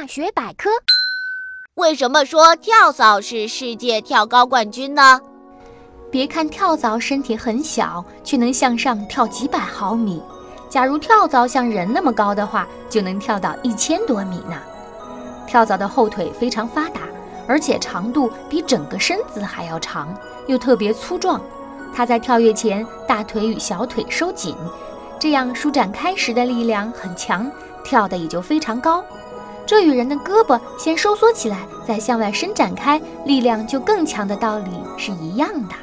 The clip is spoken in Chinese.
大学百科。为什么说跳蚤是世界跳高冠军呢？别看跳蚤身体很小，却能向上跳几百毫米。假如跳蚤像人那么高的话，就能跳到一千多米呢。跳蚤的后腿非常发达，而且长度比整个身子还要长，又特别粗壮。它在跳跃前，大腿与小腿收紧，这样舒展开时的力量很强，跳的也就非常高。这与人的胳膊先收缩起来，再向外伸展开，力量就更强的道理是一样的。